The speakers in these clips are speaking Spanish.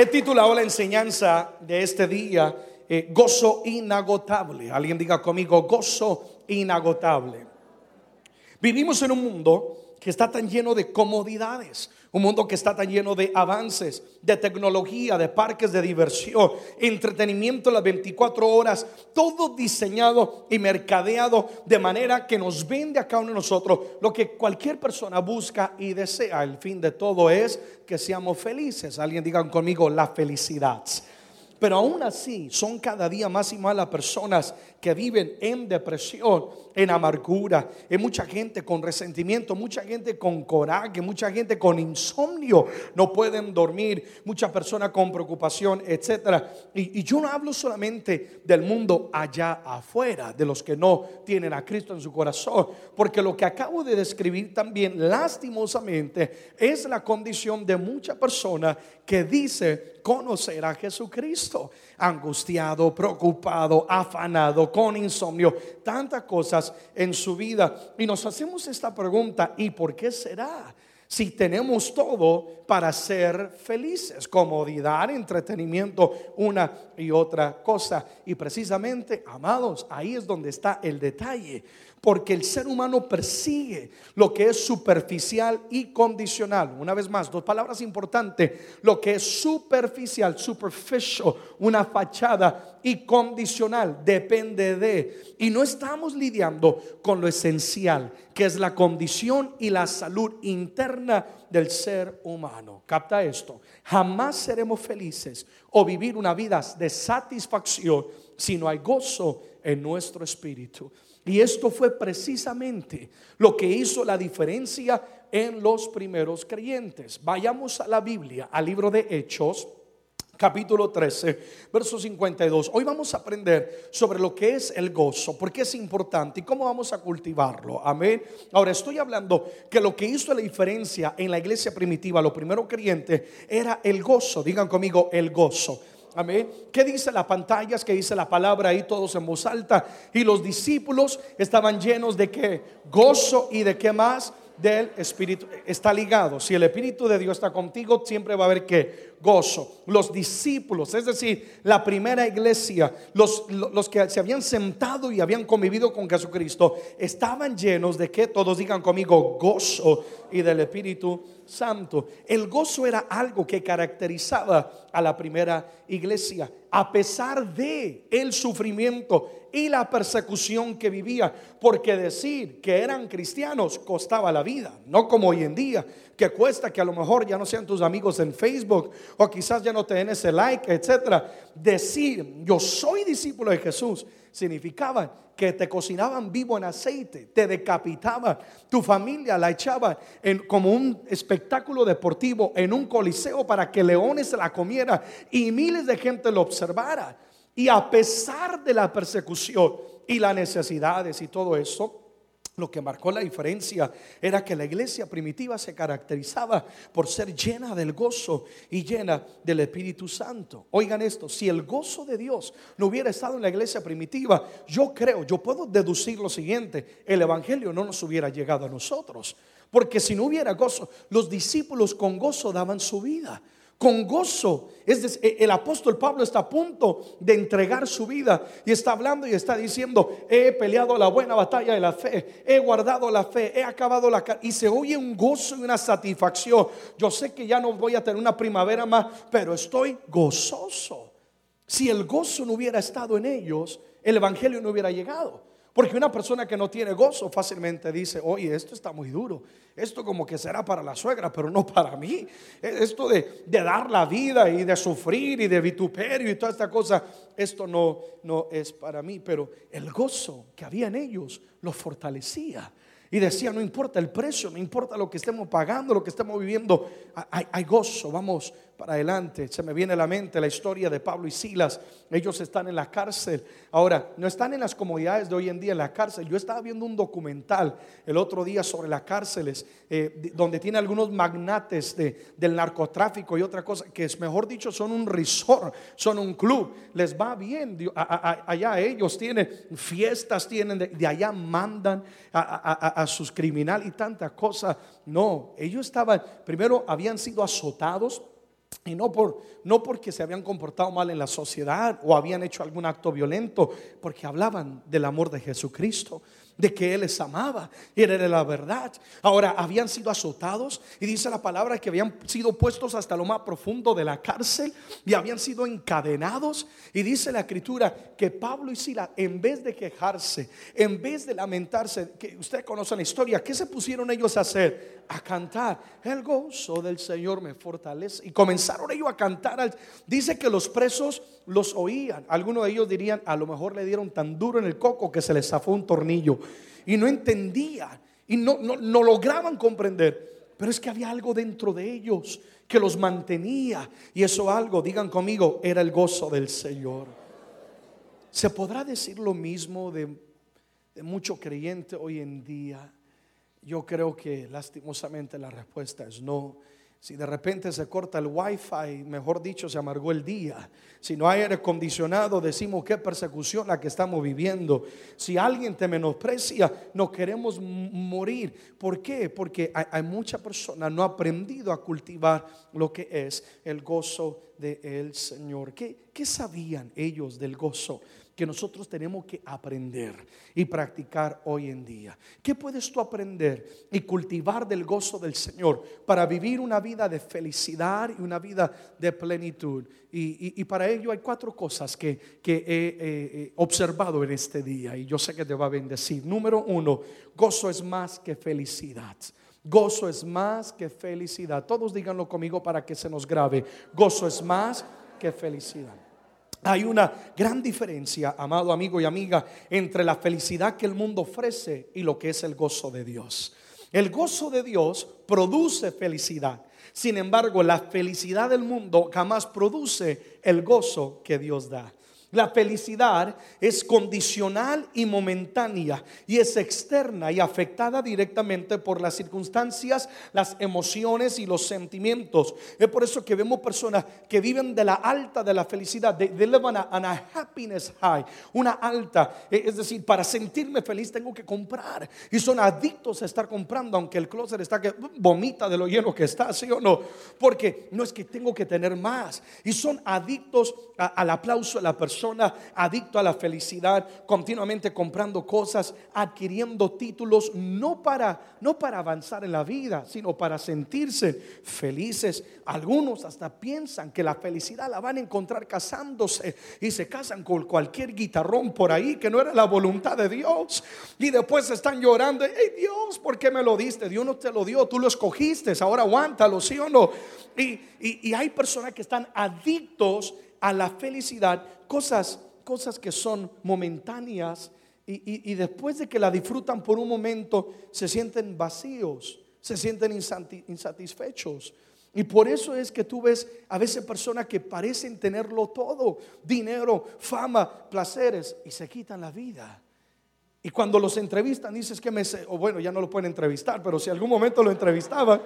He titulado la enseñanza de este día eh, Gozo inagotable. Alguien diga conmigo, gozo inagotable. Vivimos en un mundo que está tan lleno de comodidades, un mundo que está tan lleno de avances, de tecnología, de parques de diversión, entretenimiento las 24 horas, todo diseñado y mercadeado de manera que nos vende a cada uno de nosotros lo que cualquier persona busca y desea. El fin de todo es que seamos felices. Alguien digan conmigo la felicidad. Pero aún así son cada día más y más las personas que viven en depresión, en amargura, hay mucha gente con resentimiento, mucha gente con coraje, mucha gente con insomnio, no pueden dormir, muchas personas con preocupación, etc. Y, y yo no hablo solamente del mundo allá afuera, de los que no tienen a Cristo en su corazón, porque lo que acabo de describir también lastimosamente es la condición de mucha persona que dice conocer a Jesucristo, angustiado, preocupado, afanado, con insomnio, tantas cosas en su vida. Y nos hacemos esta pregunta, ¿y por qué será? Si tenemos todo para ser felices, comodidad, entretenimiento, una y otra cosa. Y precisamente, amados, ahí es donde está el detalle. Porque el ser humano persigue lo que es superficial y condicional. Una vez más, dos palabras importantes. Lo que es superficial, superficial, una fachada y condicional, depende de. Y no estamos lidiando con lo esencial, que es la condición y la salud interna del ser humano. Capta esto. Jamás seremos felices o vivir una vida de satisfacción si no hay gozo en nuestro espíritu. Y esto fue precisamente lo que hizo la diferencia en los primeros creyentes. Vayamos a la Biblia, al libro de Hechos, capítulo 13, verso 52. Hoy vamos a aprender sobre lo que es el gozo, porque es importante y cómo vamos a cultivarlo. Amén. Ahora estoy hablando que lo que hizo la diferencia en la iglesia primitiva, los primeros creyentes, era el gozo. Digan conmigo, el gozo. Amén. ¿Qué dice las pantallas? ¿Qué dice la palabra ahí todos en voz alta? Y los discípulos estaban llenos de qué? Gozo y de qué más? Del Espíritu. Está ligado. Si el Espíritu de Dios está contigo, siempre va a haber que gozo. Los discípulos, es decir, la primera iglesia, los, los que se habían sentado y habían convivido con Jesucristo, estaban llenos de que todos digan conmigo gozo y del Espíritu Santo. El gozo era algo que caracterizaba a la primera iglesia, a pesar de el sufrimiento y la persecución que vivía, porque decir que eran cristianos costaba la vida, no como hoy en día, que cuesta que a lo mejor ya no sean tus amigos en Facebook o quizás ya no te den ese like, etcétera. Decir yo soy discípulo de Jesús significaba que te cocinaban vivo en aceite, te decapitaban, tu familia la echaban en, como un espectáculo deportivo en un coliseo para que leones la comieran y miles de gente lo observara. Y a pesar de la persecución y las necesidades y todo eso, lo que marcó la diferencia era que la iglesia primitiva se caracterizaba por ser llena del gozo y llena del Espíritu Santo. Oigan esto, si el gozo de Dios no hubiera estado en la iglesia primitiva, yo creo, yo puedo deducir lo siguiente, el Evangelio no nos hubiera llegado a nosotros. Porque si no hubiera gozo, los discípulos con gozo daban su vida con gozo. Es decir, el apóstol Pablo está a punto de entregar su vida y está hablando y está diciendo, he peleado la buena batalla de la fe, he guardado la fe, he acabado la... Y se oye un gozo y una satisfacción. Yo sé que ya no voy a tener una primavera más, pero estoy gozoso. Si el gozo no hubiera estado en ellos, el Evangelio no hubiera llegado. Porque una persona que no tiene gozo fácilmente dice, oye, esto está muy duro, esto como que será para la suegra, pero no para mí. Esto de, de dar la vida y de sufrir y de vituperio y toda esta cosa, esto no, no es para mí. Pero el gozo que había en ellos los fortalecía. Y decía, no importa el precio, no importa lo que estemos pagando, lo que estemos viviendo, hay, hay gozo, vamos para adelante. Se me viene a la mente la historia de Pablo y Silas. Ellos están en la cárcel. Ahora, no están en las comodidades de hoy en día en la cárcel. Yo estaba viendo un documental el otro día sobre las cárceles, eh, donde tiene algunos magnates de, del narcotráfico y otra cosa, que es mejor dicho, son un resort, son un club. Les va bien. allá ellos tienen fiestas, tienen, de, allá mandan a sus criminales y tanta cosa. No, ellos estaban, primero habían sido azotados y no, por, no porque se habían comportado mal en la sociedad o habían hecho algún acto violento, porque hablaban del amor de Jesucristo de que Él les amaba y era la verdad. Ahora, habían sido azotados y dice la palabra que habían sido puestos hasta lo más profundo de la cárcel y habían sido encadenados. Y dice la escritura que Pablo y Sila, en vez de quejarse, en vez de lamentarse, que usted conoce la historia, ¿qué se pusieron ellos a hacer? A cantar. El gozo del Señor me fortalece. Y comenzaron ellos a cantar. Dice que los presos los oían. Algunos de ellos dirían, a lo mejor le dieron tan duro en el coco que se les zafó un tornillo y no entendían y no, no, lograban comprender. Pero es que había algo dentro de ellos que los mantenía. Y eso algo, digan conmigo, era el gozo del Señor. ¿Se podrá decir lo mismo de, de mucho creyente hoy en día? Yo creo que lastimosamente la respuesta es no. Si de repente se corta el wifi, mejor dicho, se amargó el día. Si no hay aire acondicionado, decimos qué persecución la que estamos viviendo. Si alguien te menosprecia, no queremos morir. ¿Por qué? Porque hay, muchas personas no han aprendido a cultivar lo que es el gozo del Señor. ¿Qué, ¿Qué sabían ellos del gozo? Que nosotros tenemos que aprender y practicar hoy en día. ¿Qué puedes tú aprender y cultivar del gozo del Señor para vivir una vida de felicidad y una vida de plenitud? Y, para ello hay cuatro cosas que, he observado en este día y yo sé que te va a bendecir. Número uno, gozo es más que felicidad. Gozo es más que felicidad. Todos díganlo conmigo para que se nos grabe. Gozo es más que felicidad. Hay una gran diferencia, amado amigo y amiga, entre la felicidad que el mundo ofrece y lo que es el gozo de Dios. El gozo de Dios produce felicidad. Sin embargo, la felicidad del mundo jamás produce el gozo que Dios da. La felicidad es condicional y momentánea y es externa y afectada directamente por las circunstancias, las emociones y los sentimientos. Es por eso que vemos personas que viven de la alta de la felicidad, de, de live a, happiness high, una alta. E, es decir, para sentirme feliz tengo que comprar y son adictos a estar comprando, aunque el closet está que vomita de lo lleno que está, ¿sí o no? Porque no es que tengo que tener más y son adictos al aplauso de la persona adicto a la felicidad, continuamente comprando cosas, adquiriendo títulos, no para, no para avanzar en la vida, sino para sentirse felices. Algunos hasta piensan que la felicidad la van a encontrar casándose y se casan con cualquier guitarrón por ahí que no era la voluntad de Dios. Y después están llorando, Dios, ¿por qué me lo diste? Dios no te lo dio, tú lo escogiste, ahora aguántalo, ¿sí o no? Y, y hay personas que están adictos a la felicidad cosas, cosas que son momentáneas y, después de que la disfrutan por un momento se sienten vacíos, se sienten insatisfechos. Y por eso es que tú ves a veces personas que parecen tenerlo todo, dinero, fama, placeres, y se quitan la vida. Y cuando los entrevistan, dices que me... O bueno, ya no lo pueden entrevistar, pero si algún momento lo entrevistaban,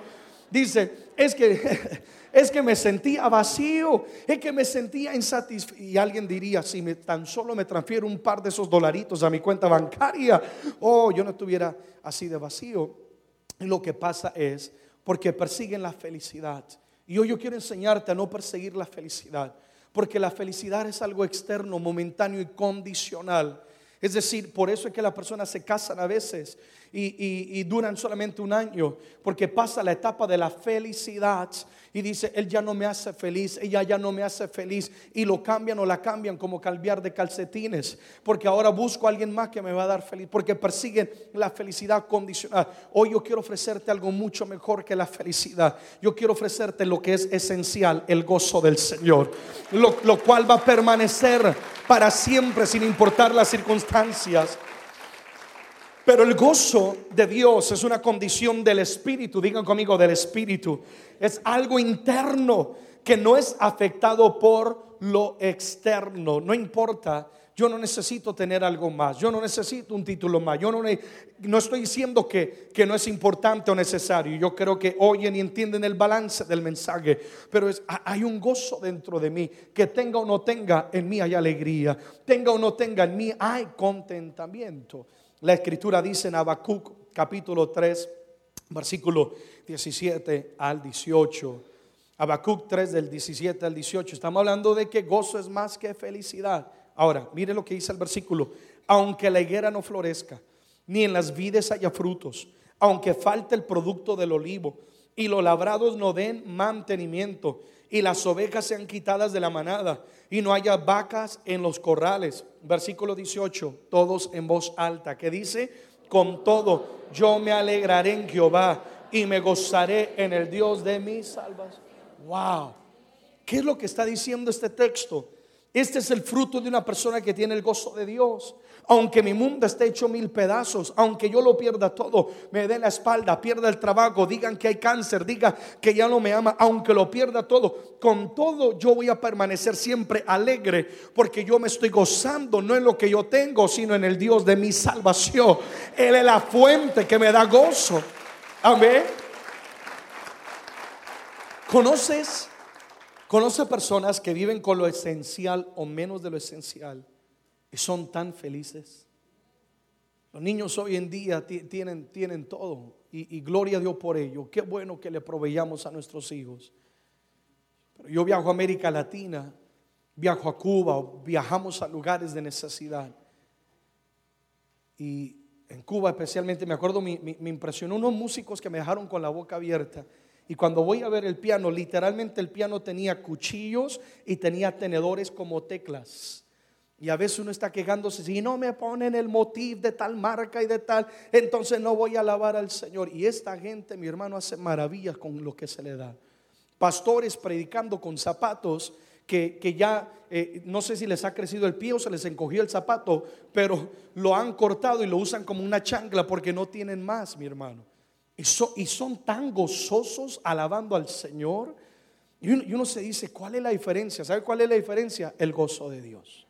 dice, es que, es que me sentía vacío, es que me sentía insatisfecho. Y alguien diría, si me, tan solo me transfiero un par de esos dolaritos a mi cuenta bancaria, oh, yo no estuviera así de vacío. Lo que pasa es, porque persiguen la felicidad. Y hoy yo quiero enseñarte a no perseguir la felicidad, porque la felicidad es algo externo, momentáneo y condicional. Es decir, por eso es que las personas se casan a veces y, duran solamente un año, porque pasa la etapa de la felicidad y dice, él ya no me hace feliz, ella ya no me hace feliz, y lo cambian o la cambian como cambiar de calcetines, porque ahora busco a alguien más que me va a dar feliz, porque persiguen la felicidad condicional. Hoy yo quiero ofrecerte algo mucho mejor que la felicidad. Yo quiero ofrecerte lo que es esencial, el gozo del Señor, lo, lo cual va a permanecer para siempre sin importar las circunstancias. Pero el gozo de Dios es una condición del espíritu, digan conmigo del espíritu. Es algo interno que no es afectado por lo externo. No importa yo no necesito tener algo más, yo no necesito un título más, yo no, no estoy diciendo que, que, no es importante o necesario, yo creo que oyen y entienden el balance del mensaje, pero hay un gozo dentro de mí, que tenga o no tenga, en mí hay alegría, tenga o no tenga, en mí hay contentamiento. La escritura dice en Habacuc capítulo 3, versículo 17 al 18. Habacuc 3 del 17 al 18. Estamos hablando de que gozo es más que felicidad. Ahora, mire lo que dice el versículo. Aunque la higuera no florezca, ni en las vides haya frutos, aunque falte el producto del olivo, y los labrados no den mantenimiento, y las ovejas sean quitadas de la manada, y no haya vacas en los corrales. Versículo 18, todos en voz alta, que dice, con todo yo me alegraré en Jehová y me gozaré en el Dios de mis salvas. Wow. ¿Qué es lo que está diciendo este texto? Este es el fruto de una persona que tiene el gozo de Dios. Aunque mi mundo esté hecho mil pedazos, aunque yo lo pierda todo, me dé la espalda, pierda el trabajo, digan que hay cáncer, diga que ya no me ama, aunque lo pierda todo, con todo yo voy a permanecer siempre alegre porque yo me estoy gozando no en lo que yo tengo, sino en el Dios de mi salvación. Él es la fuente que me da gozo. Amén. ¿Conoces? Conoce personas que viven con lo esencial o menos de lo esencial y son tan felices. Los niños hoy en día tienen, tienen todo y, gloria a Dios por ello. Qué bueno que le proveyamos a nuestros hijos. Pero yo viajo a América Latina, viajo a Cuba, viajamos a lugares de necesidad. Y en Cuba especialmente, me acuerdo, me, me impresionó unos músicos que me dejaron con la boca abierta y cuando voy a ver el piano, literalmente el piano tenía cuchillos y tenía tenedores como teclas. Y a veces uno está quejándose, si no me ponen el motivo de tal marca y de tal, entonces no voy a alabar al Señor. Y esta gente, mi hermano, hace maravillas con lo que se le da. Pastores predicando con zapatos que, ya eh, no sé si les ha crecido el pie o se les encogió el zapato, pero lo han cortado y lo usan como una chancla porque no tienen más, mi hermano. Y, son tan gozosos alabando al Señor. Y uno, y uno se dice, ¿cuál es la diferencia? ¿Sabe cuál es la diferencia? El gozo de Dios.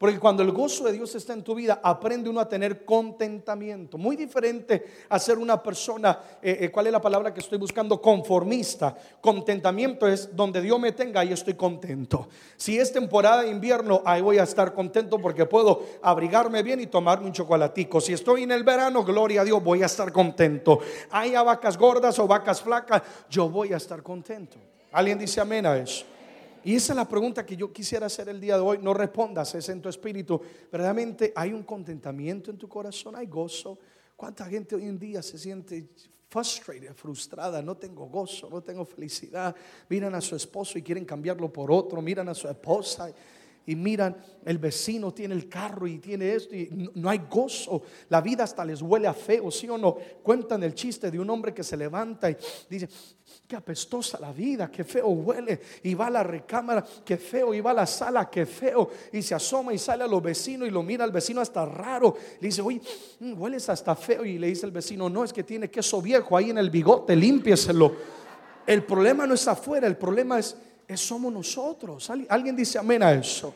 Porque cuando el gozo de Dios está en tu vida, aprende uno a tener contentamiento. Muy diferente a ser una persona, eh, eh, ¿cuál es la palabra que estoy buscando? Conformista. Contentamiento es donde Dios me tenga, y estoy contento. Si es temporada de invierno, ahí voy a estar contento porque puedo abrigarme bien y tomarme un chocolatico. Si estoy en el verano, gloria a Dios, voy a estar contento. Hay vacas gordas o vacas flacas, yo voy a estar contento. ¿Alguien dice amén a eso? Y esa es la pregunta que yo quisiera hacer el día de hoy. No respondas, es en tu espíritu. Verdaderamente hay un contentamiento en tu corazón, hay gozo. ¿Cuánta gente hoy en día se siente frustrated, frustrada? No tengo gozo, no tengo felicidad. Miran a su esposo y quieren cambiarlo por otro. Miran a su esposa y miran, el vecino tiene el carro y tiene esto y no, hay gozo. La vida hasta les huele a feo, ¿sí o no? Cuentan el chiste de un hombre que se levanta y dice, qué apestosa la vida, qué feo huele. Y va a la recámara, qué feo. Y va a la sala, qué feo. Y se asoma y sale a los vecinos y lo mira al vecino hasta raro. Le dice, oye, mm, hueles hasta feo. Y le dice el vecino, no, es que tiene queso viejo ahí en el bigote, límpieselo. El problema no es afuera, el problema es somos nosotros. Alguien dice amén a eso.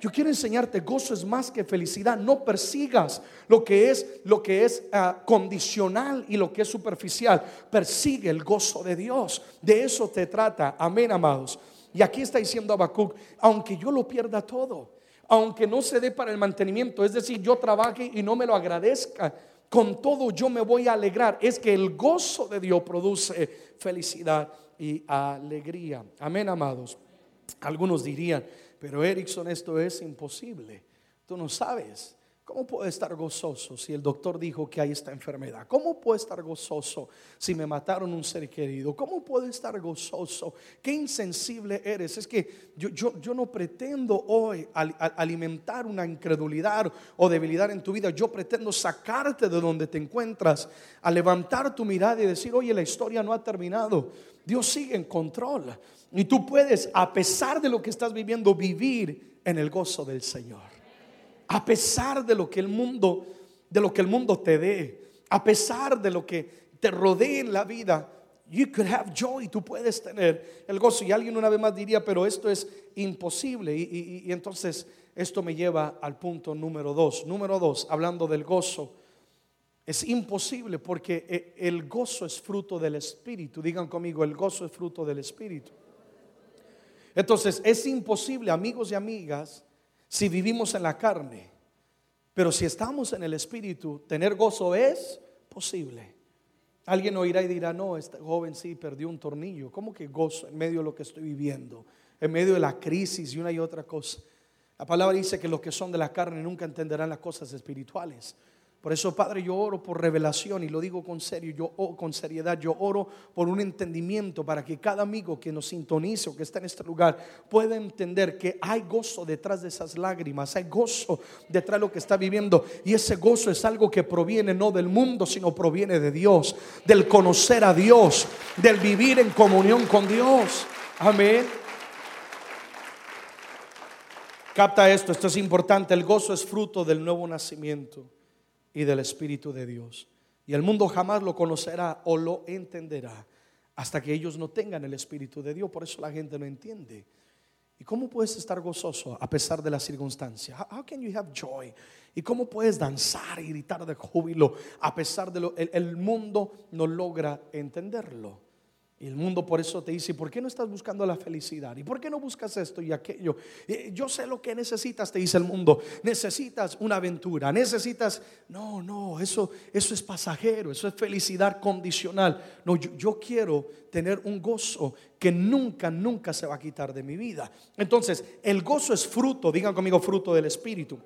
Yo quiero enseñarte, gozo es más que felicidad. No persigas lo que es lo que es ah, condicional y lo que es superficial. Persigue el gozo de Dios. De eso te trata. Amén, amados. Y aquí está diciendo Habacuc, aunque yo lo pierda todo, aunque no se dé para el mantenimiento, es decir, yo trabaje y no me lo agradezca, con todo yo me voy a alegrar. Es que el gozo de Dios produce felicidad y alegría. Amén, amados. Algunos dirían, pero Erickson, esto es imposible. Tú no sabes. ¿Cómo puedo estar gozoso si el doctor dijo que hay esta enfermedad? ¿Cómo puedo estar gozoso si me mataron un ser querido? ¿Cómo puedo estar gozoso? Qué insensible eres. Es que yo, yo, yo no pretendo hoy alimentar una incredulidad o debilidad en tu vida. Yo pretendo sacarte de donde te encuentras, a levantar tu mirada y decir, oye, la historia no ha terminado. Dios sigue en control. Y tú puedes, a pesar de lo que estás viviendo, vivir en el gozo del Señor. A pesar de lo que el mundo, de lo que el mundo te dé, a pesar de lo que te rodee en la vida, You could have joy, tú puedes tener el gozo. Y alguien una vez más diría, pero esto es imposible. Y, entonces esto me lleva al punto número dos. Número dos, hablando del gozo. Es imposible porque eh, el gozo es fruto del Espíritu. Digan conmigo, el gozo es fruto del Espíritu. Entonces es imposible, amigos y amigas, si vivimos en la carne. Pero si estamos en el Espíritu, tener gozo es posible. Alguien oirá y dirá, no, este joven sí perdió un tornillo. ¿Cómo que gozo en medio de lo que estoy viviendo? En medio de la crisis y una y otra cosa. La palabra dice que los que son de la carne nunca entenderán las cosas espirituales. Por eso, Padre, yo oro por revelación y lo digo con serio, yo o- con seriedad, yo oro por un entendimiento para que cada amigo que nos sintonice o que está en este lugar pueda entender que hay gozo detrás de esas lágrimas, hay gozo detrás de lo que está viviendo y ese gozo es algo que proviene no del mundo, sino proviene de Dios, del conocer a Dios, del vivir en comunión con Dios. Amén. Capta esto, esto es importante. El gozo es fruto del nuevo nacimiento y del Espíritu de Dios. Y el mundo jamás lo conocerá o lo entenderá hasta que ellos no tengan el Espíritu de Dios. Por eso la gente no entiende. ¿Y cómo puedes estar gozoso a pesar de las circunstancias? How, can you have joy? ¿Y cómo puedes danzar y gritar de júbilo a pesar de lo el mundo no logra entenderlo? Y el mundo por eso te dice, ¿por qué no estás buscando la felicidad? ¿Y por qué no buscas esto y aquello? Yo sé lo que necesitas, te dice el mundo. Necesitas una aventura, necesitas... No, no, eso, eso es pasajero, eso es felicidad condicional. No, yo, yo quiero tener un gozo que nunca, nunca se va a quitar de mi vida. Entonces, el gozo es fruto, digan conmigo, fruto del Espíritu.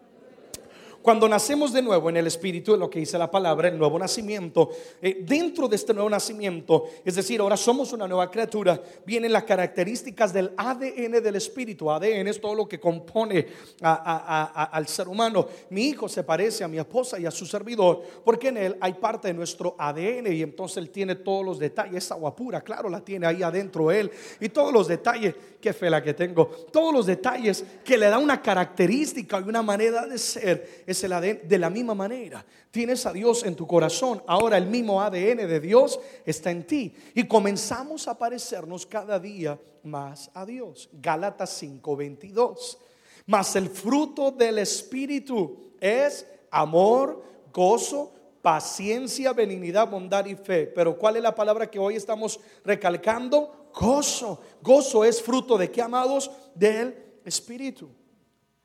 Cuando nacemos de nuevo en el Espíritu, lo que dice la palabra, el nuevo nacimiento, eh, dentro de este nuevo nacimiento, es decir, ahora somos una nueva criatura, vienen las características del ADN del Espíritu. ADN es todo lo que compone al ser humano. Mi hijo se parece a mi esposa y a su servidor, porque en él hay parte de nuestro ADN y entonces él tiene todos los detalles. Esa agua pura, claro, la tiene ahí adentro él. Y todos los detalles, qué fe la que tengo, todos los detalles que le da una característica y una manera de ser es el ADN de la misma manera. Tienes a Dios en tu corazón, ahora el mismo ADN de Dios está en ti y comenzamos a parecernos cada día más a Dios. Gálatas 5:22. Mas el fruto del Espíritu es amor, gozo, paciencia, benignidad, bondad y fe. Pero ¿cuál es la palabra que hoy estamos recalcando? Gozo. Gozo es fruto de qué, amados? Del Espíritu.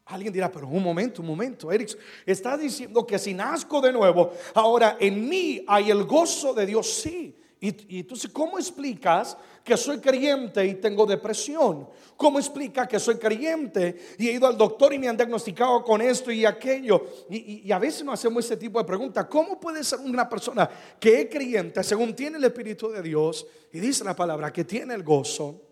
Alguien dirá, pero un momento, un momento, Eric, estás diciendo que si nazco de nuevo, ahora en mí hay el gozo de Dios, sí. Y, entonces, ¿cómo explicas que soy creyente y tengo depresión? ¿Cómo explica que soy creyente y he ido al doctor y me han diagnosticado con esto y aquello? Y, y- y a veces nos hacemos ese tipo de preguntas. ¿Cómo puede ser una persona que es creyente según tiene el Espíritu de Dios y dice la palabra que tiene el gozo?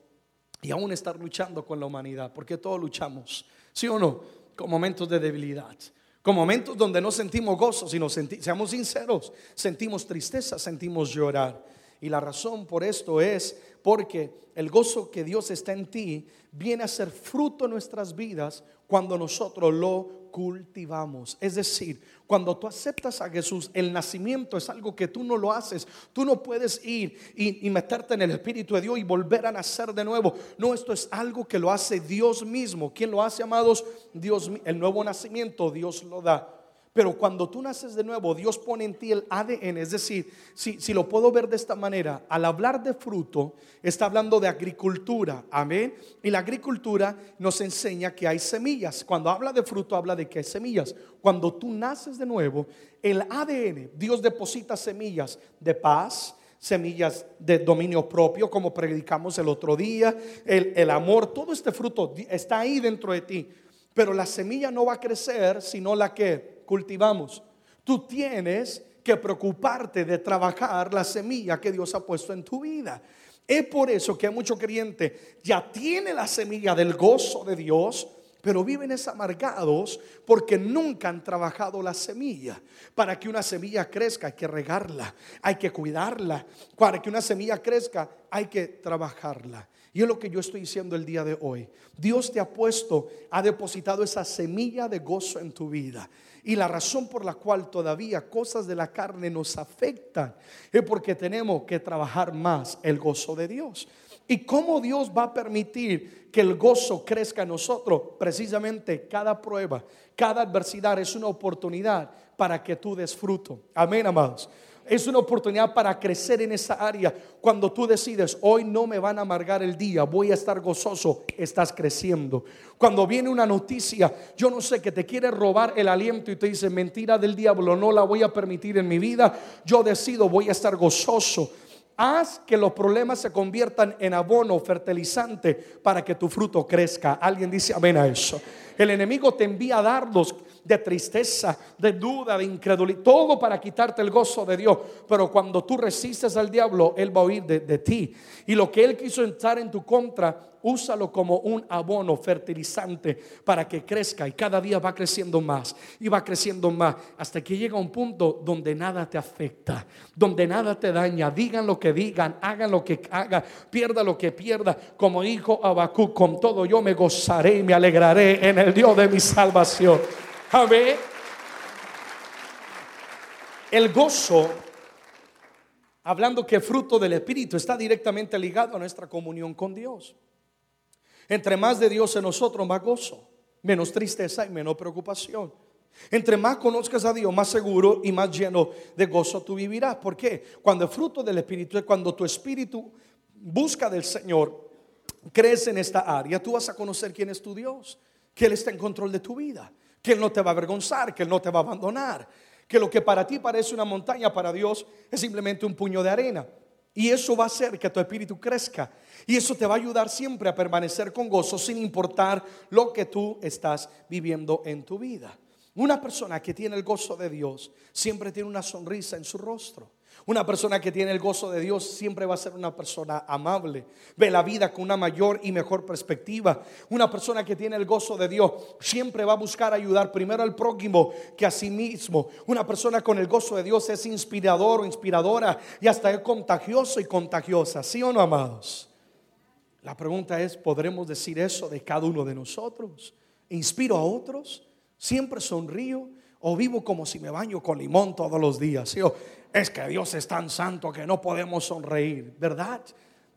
y aún estar luchando con la humanidad, porque todos luchamos, ¿sí o no? Con momentos de debilidad, con momentos donde no sentimos gozo, sino senti- seamos sinceros, sentimos tristeza, sentimos llorar. Y la razón por esto es porque el gozo que Dios está en ti viene a ser fruto en nuestras vidas cuando nosotros lo cultivamos. Es decir, cuando tú aceptas a Jesús, el nacimiento es algo que tú no lo haces. Tú no puedes ir y, meterte en el Espíritu de Dios y volver a nacer de nuevo. No, esto es algo que lo hace Dios mismo. ¿Quién lo hace, amados? Dios, el nuevo nacimiento, Dios lo da. Pero cuando tú naces de nuevo, Dios pone en ti el ADN. Es decir, si, si lo puedo ver de esta manera, al hablar de fruto, está hablando de agricultura. Amén. Y la agricultura nos enseña que hay semillas. Cuando habla de fruto, habla de que hay semillas. Cuando tú naces de nuevo, el ADN, Dios deposita semillas de paz, semillas de dominio propio, como predicamos el otro día, el, el amor, todo este fruto está ahí dentro de ti. Pero la semilla no va a crecer sino la que cultivamos. Tú tienes que preocuparte de trabajar la semilla que Dios ha puesto en tu vida. Es por eso que mucho creyente ya tiene la semilla del gozo de Dios, pero viven es amargados porque nunca han trabajado la semilla. Para que una semilla crezca hay que regarla, hay que cuidarla. Para que una semilla crezca hay que trabajarla. Y es lo que yo estoy diciendo el día de hoy. Dios te ha puesto, ha depositado esa semilla de gozo en tu vida. Y la razón por la cual todavía cosas de la carne nos afectan es porque tenemos que trabajar más el gozo de Dios. ¿Y cómo Dios va a permitir que el gozo crezca en nosotros? Precisamente cada prueba, cada adversidad es una oportunidad para que tú des. Amén, amados. Es una oportunidad para crecer en esa área. Cuando tú decides, hoy no me van a amargar el día, voy a estar gozoso, estás creciendo. Cuando viene una noticia, yo no sé, que te quiere robar el aliento y te dice, mentira del diablo, no la voy a permitir en mi vida, yo decido, voy a estar gozoso. Haz que los problemas se conviertan en abono fertilizante para que tu fruto crezca. Alguien dice amén a eso. El enemigo te envía dardos de tristeza, de duda, de incredulidad, todo para quitarte el gozo de Dios. Pero cuando tú resistes al diablo, él va a huir de, ti. Y lo que él quiso entrar en tu contra, úsalo como un abono fertilizante para que crezca y cada día va creciendo más y va creciendo más hasta que llega un punto donde nada te afecta, donde nada te daña. Digan lo que digan, hagan lo que hagan, pierda lo que pierda. Como dijo Abacú, con todo yo me gozaré y me alegraré en el Dios de mi salvación. Amén. El gozo, hablando que fruto del Espíritu, está directamente ligado a nuestra comunión con Dios. Entre más de Dios en nosotros, más gozo, menos tristeza y menos preocupación. Entre más conozcas a Dios, más seguro y más lleno de gozo tú vivirás. ¿Por qué? Cuando el fruto del Espíritu es cuando tu espíritu busca del Señor, crece en esta área, tú vas a conocer quién es tu Dios, que Él está en control de tu vida, que Él no te va a avergonzar, que Él no te va a abandonar, que lo que para ti parece una montaña, para Dios es simplemente un puño de arena. Y eso va a hacer que tu espíritu crezca. Y eso te va a ayudar siempre a permanecer con gozo sin importar lo que tú estás viviendo en tu vida. Una persona que tiene el gozo de Dios siempre tiene una sonrisa en su rostro. Una persona que tiene el gozo de Dios siempre va a ser una persona amable. Ve la vida con una mayor y mejor perspectiva. Una persona que tiene el gozo de Dios siempre va a buscar ayudar primero al prójimo que a sí mismo. Una persona con el gozo de Dios es inspirador o inspiradora y hasta es contagioso y contagiosa. ¿Sí o no, amados? La pregunta es, ¿podremos decir eso de cada uno de nosotros? ¿Inspiro a otros? ¿Siempre sonrío? ¿O vivo como si me baño con limón todos los días? ¿Sí? Es que Dios es tan santo que no podemos sonreír, ¿verdad?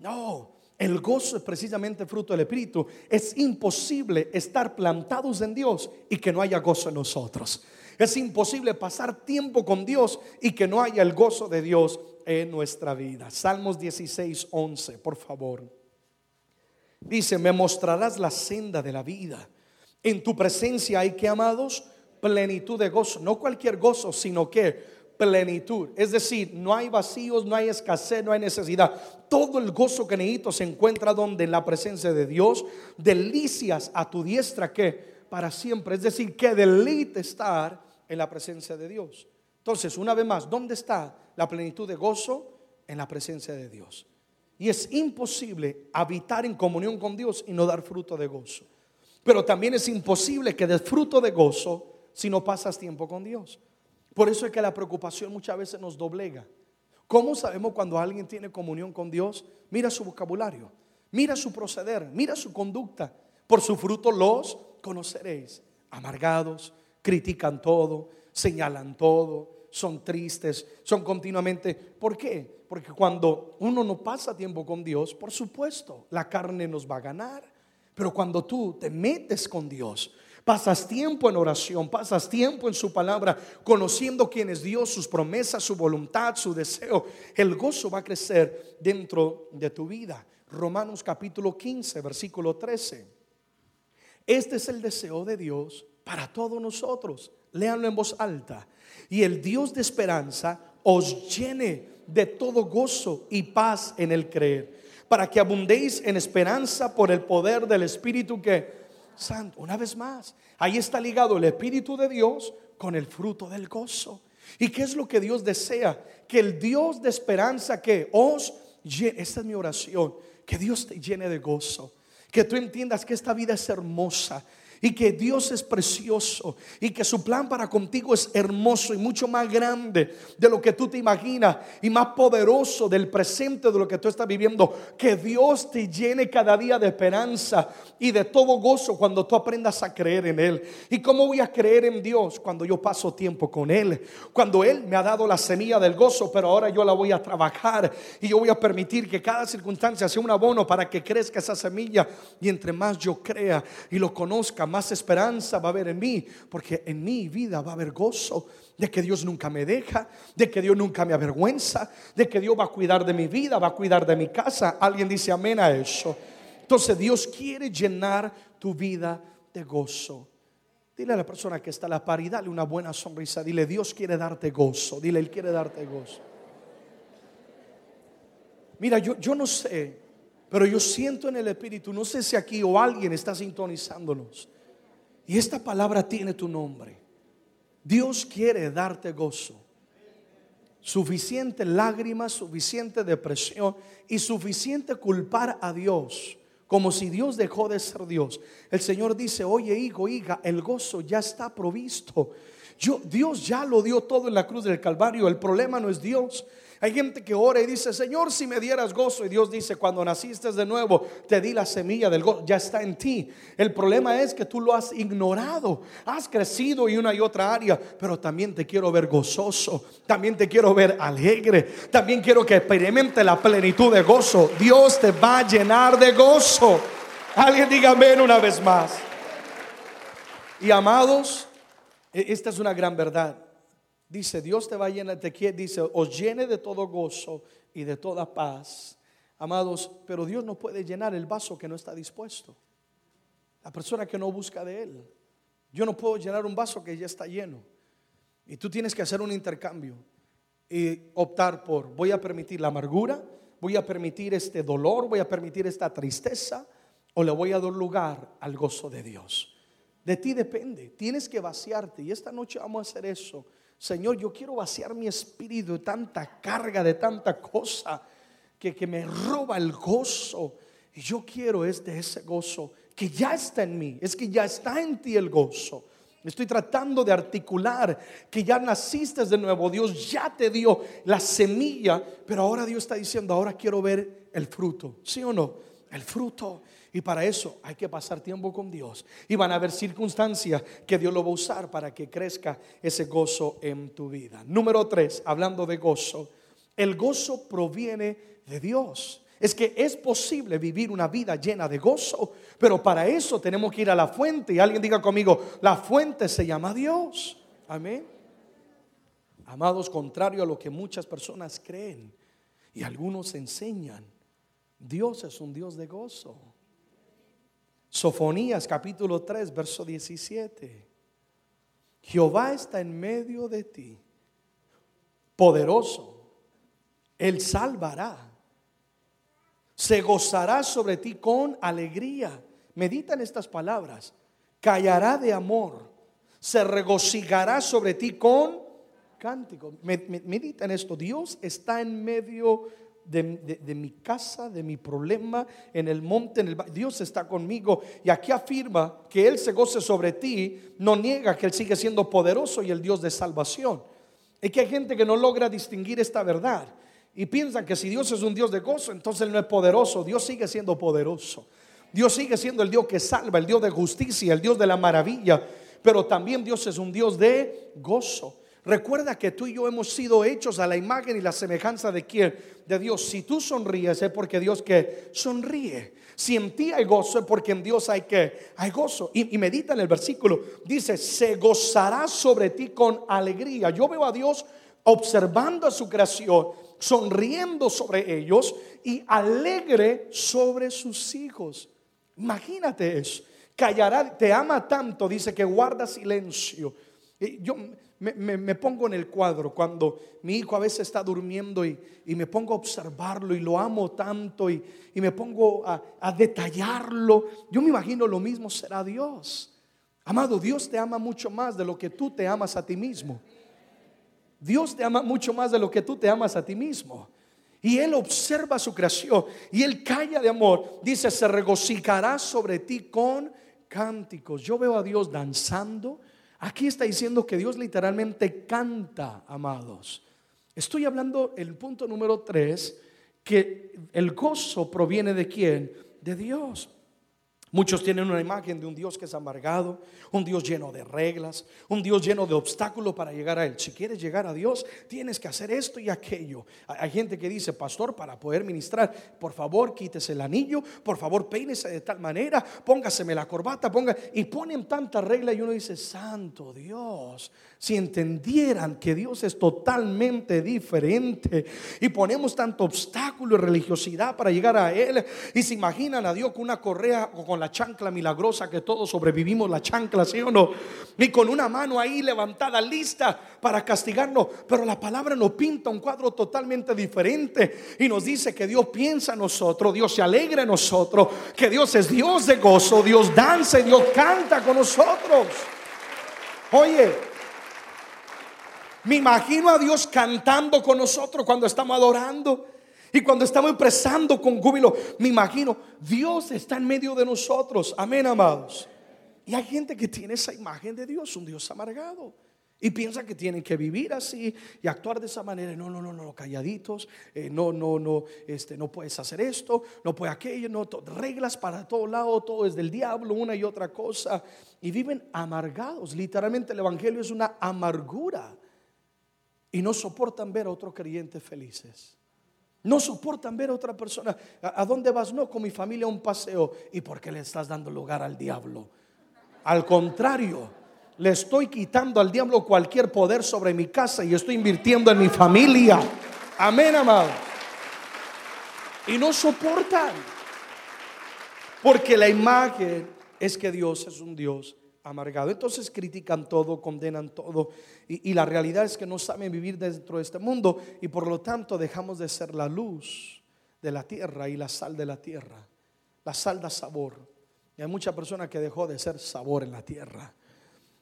No, el gozo es precisamente fruto del Espíritu. Es imposible estar plantados en Dios y que no haya gozo en nosotros. Es imposible pasar tiempo con Dios y que no haya el gozo de Dios en nuestra vida. Salmos 16, 11, por favor. Dice, me mostrarás la senda de la vida. En tu presencia hay que, amados, plenitud de gozo. No cualquier gozo, sino que plenitud. Es decir, no hay vacíos, no hay escasez, no hay necesidad. Todo el gozo que necesito se encuentra donde en la presencia de Dios. Delicias a tu diestra que para siempre. Es decir, que delite estar en la presencia de Dios. Entonces, una vez más, ¿dónde está la plenitud de gozo? En la presencia de Dios. Y es imposible habitar en comunión con Dios y no dar fruto de gozo. Pero también es imposible que des fruto de gozo si no pasas tiempo con Dios. Por eso es que la preocupación muchas veces nos doblega. ¿Cómo sabemos cuando alguien tiene comunión con Dios? Mira su vocabulario, mira su proceder, mira su conducta. Por su fruto los conoceréis. Amargados, critican todo, señalan todo, son tristes, son continuamente... ¿Por qué? Porque cuando uno no pasa tiempo con Dios, por supuesto, la carne nos va a ganar. Pero cuando tú te metes con Dios, pasas tiempo en oración, pasas tiempo en su palabra, conociendo quién es Dios, sus promesas, su voluntad, su deseo, el gozo va a crecer dentro de tu vida. Romanos capítulo 15, versículo 13. Este es el deseo de Dios para todos nosotros. Léanlo en voz alta. Y el Dios de esperanza os llene de todo gozo y paz en el creer, para que abundéis en esperanza por el poder del Espíritu que Santo. Una vez más, ahí está ligado el Espíritu de Dios con el fruto del gozo. ¿Y qué es lo que Dios desea? Que el Dios de esperanza que os llene, esta es mi oración, que Dios te llene de gozo, que tú entiendas que esta vida es hermosa y que Dios es precioso y que su plan para contigo es hermoso y mucho más grande de lo que tú te imaginas y más poderoso del presente de lo que tú estás viviendo. Que Dios te llene cada día de esperanza y de todo gozo cuando tú aprendas a creer en Él. ¿Y cómo voy a creer en Dios? Cuando yo paso tiempo con Él, cuando Él me ha dado la semilla del gozo, pero ahora yo la voy a trabajar y yo voy a permitir que cada circunstancia sea un abono para que crezca esa semilla y entre más yo crea y lo conozca, más esperanza va a haber en mí, porque en mi vida va a haber gozo de que Dios nunca me deja, de que Dios nunca me avergüenza, de que Dios va a cuidar de mi vida, va a cuidar de mi casa. Alguien dice amén a eso. Entonces Dios quiere llenar tu vida de gozo. Dile a la persona que está a la par y dale una buena sonrisa. Dile, Dios quiere darte gozo. Dile, Él quiere darte gozo. Mira, yo, yo no sé, pero yo siento en el Espíritu, no sé si aquí o alguien está sintonizándonos. Y esta palabra tiene tu nombre. Dios quiere darte gozo. Suficiente lágrimas, suficiente depresión y suficiente culpar a Dios como si Dios dejó de ser Dios. El Señor dice, oye hijo, hija, el gozo ya está provisto. Yo, Dios ya lo dio todo en la cruz del Calvario. El problema no es Dios. Hay gente que ora y dice, Señor, si me dieras gozo. Y Dios dice, cuando naciste de nuevo, te di la semilla del gozo. Ya está en ti. El problema es que tú lo has ignorado. Has crecido en una y otra área. Pero también te quiero ver gozoso. También te quiero ver alegre. También quiero que experimente la plenitud de gozo. Dios te va a llenar de gozo. Alguien diga amén una vez más. Y amados, e-, esta es una gran verdad. Dice, Dios te va a llenar, te quiere, dice, os llene de todo gozo y de toda paz. Amados, pero Dios no puede llenar el vaso que no está dispuesto. La persona que no busca de Él. Yo no puedo llenar un vaso que ya está lleno. Y tú tienes que hacer un intercambio y optar por, voy a permitir la amargura, voy a permitir este dolor, voy a permitir esta tristeza, o le voy a dar lugar al gozo de Dios. De ti depende, tienes que vaciarte. Y esta noche vamos a hacer eso Señor, yo quiero vaciar mi espíritu de tanta carga, de tanta cosa que, que me roba el gozo. Y yo quiero es ese gozo que ya está en mí, es que ya está en ti el gozo. Estoy tratando de articular que ya naciste de nuevo, Dios ya te dio la semilla, pero ahora Dios está diciendo, ahora quiero ver el fruto, ¿sí o no? El fruto. Y para eso hay que pasar tiempo con Dios. Y van a haber circunstancias que Dios lo va a usar para que crezca ese gozo en tu vida. Número tres, hablando de gozo. El gozo proviene de Dios. Es que es posible vivir una vida llena de gozo, pero para eso tenemos que ir a la fuente. Y alguien diga conmigo, la fuente se llama Dios. Amén. Amados, contrario a lo que muchas personas creen y algunos enseñan, Dios es un Dios de gozo. Sofonías capítulo 3, verso 17. Jehová está en medio de ti, poderoso. Él salvará. Se gozará sobre ti con alegría. Medita en estas palabras. Callará de amor. Se regocijará sobre ti con cántico. Medita en esto. Dios está en medio de, mi casa, de mi problema, en el monte, en el Dios está conmigo. Y aquí afirma que Él se goce sobre ti, no niega que Él sigue siendo poderoso y el Dios de salvación. Es que hay gente que no logra distinguir esta verdad y piensan que si Dios es un Dios de gozo, entonces Él no es poderoso. Dios sigue siendo poderoso. Dios sigue siendo el Dios que salva, el Dios de justicia, el Dios de la maravilla. Pero también Dios es un Dios de gozo. Recuerda que tú y yo hemos sido hechos a la imagen y la semejanza de quién? De Dios. Si tú sonríes es porque Dios que sonríe. Si en ti hay gozo es porque en Dios hay que hay gozo. Y, y medita en el versículo. Dice, se gozará sobre ti con alegría. Yo veo a Dios observando a su creación, sonriendo sobre ellos y alegre sobre sus hijos. Imagínate eso. Callará, te ama tanto, dice que guarda silencio. Yo me, pongo en el cuadro cuando mi hijo a veces está durmiendo y, me pongo a observarlo y lo amo tanto y, me pongo a, a, detallarlo. Yo me imagino lo mismo será Dios. Amado, Dios te ama mucho más de lo que tú te amas a ti mismo. Dios te ama mucho más de lo que tú te amas a ti mismo. Y Él observa su creación y Él calla de amor. Dice, se regocijará sobre ti con cánticos. Yo veo a Dios danzando. Aquí está diciendo que Dios literalmente canta, amados. Estoy hablando el punto número tres, que el gozo proviene de quién? De Dios. Muchos tienen una imagen de un Dios que es amargado, un Dios lleno de reglas, un Dios lleno de obstáculos para llegar a Él. Si quieres llegar a Dios, tienes que hacer esto y aquello. Hay gente que dice, pastor, para poder ministrar, por favor, quítese el anillo, por favor, peínese de tal manera, póngaseme la corbata, ponga, y ponen tanta regla y uno dice, santo Dios, si entendieran que Dios es totalmente diferente y ponemos tanto obstáculo y religiosidad para llegar a Él, y se imaginan a Dios con una correa o con la chancla milagrosa que todos sobrevivimos la chancla, ¿sí o no? Y con una mano ahí levantada, lista para castigarnos. Pero la palabra nos pinta un cuadro totalmente diferente y nos dice que Dios piensa en nosotros, Dios se alegra en nosotros, que Dios es Dios de gozo, Dios danza Dios canta con nosotros. Oye, me imagino a Dios cantando con nosotros cuando estamos adorando. Y cuando estamos expresando con júbilo, me imagino, Dios está en medio de nosotros. Amén, amados. Y hay gente que tiene esa imagen de Dios, un Dios amargado. Y piensa que tienen que vivir así y actuar de esa manera. No, no, no, no, calladitos. Eh, no, no, no, este, no puedes hacer esto, no puedes aquello, no, reglas para todo lado, todo es del diablo, una y otra cosa. Y viven amargados. Literalmente el Evangelio es una amargura. Y no soportan ver a otros creyentes felices. No soportan ver a otra persona. ¿A, dónde vas? No, con mi familia a un paseo. ¿Y por qué le estás dando lugar al diablo? Al contrario, le estoy quitando al diablo cualquier poder sobre mi casa y estoy invirtiendo en mi familia. Amén, amado. Y no soportan. Porque la imagen es que Dios es un Dios amargado. Entonces critican todo, condenan todo y, la realidad es que no saben vivir dentro de este mundo y por lo tanto dejamos de ser la luz de la tierra y la sal de la tierra. La sal da sabor. Y hay mucha persona que dejó de ser sabor en la tierra.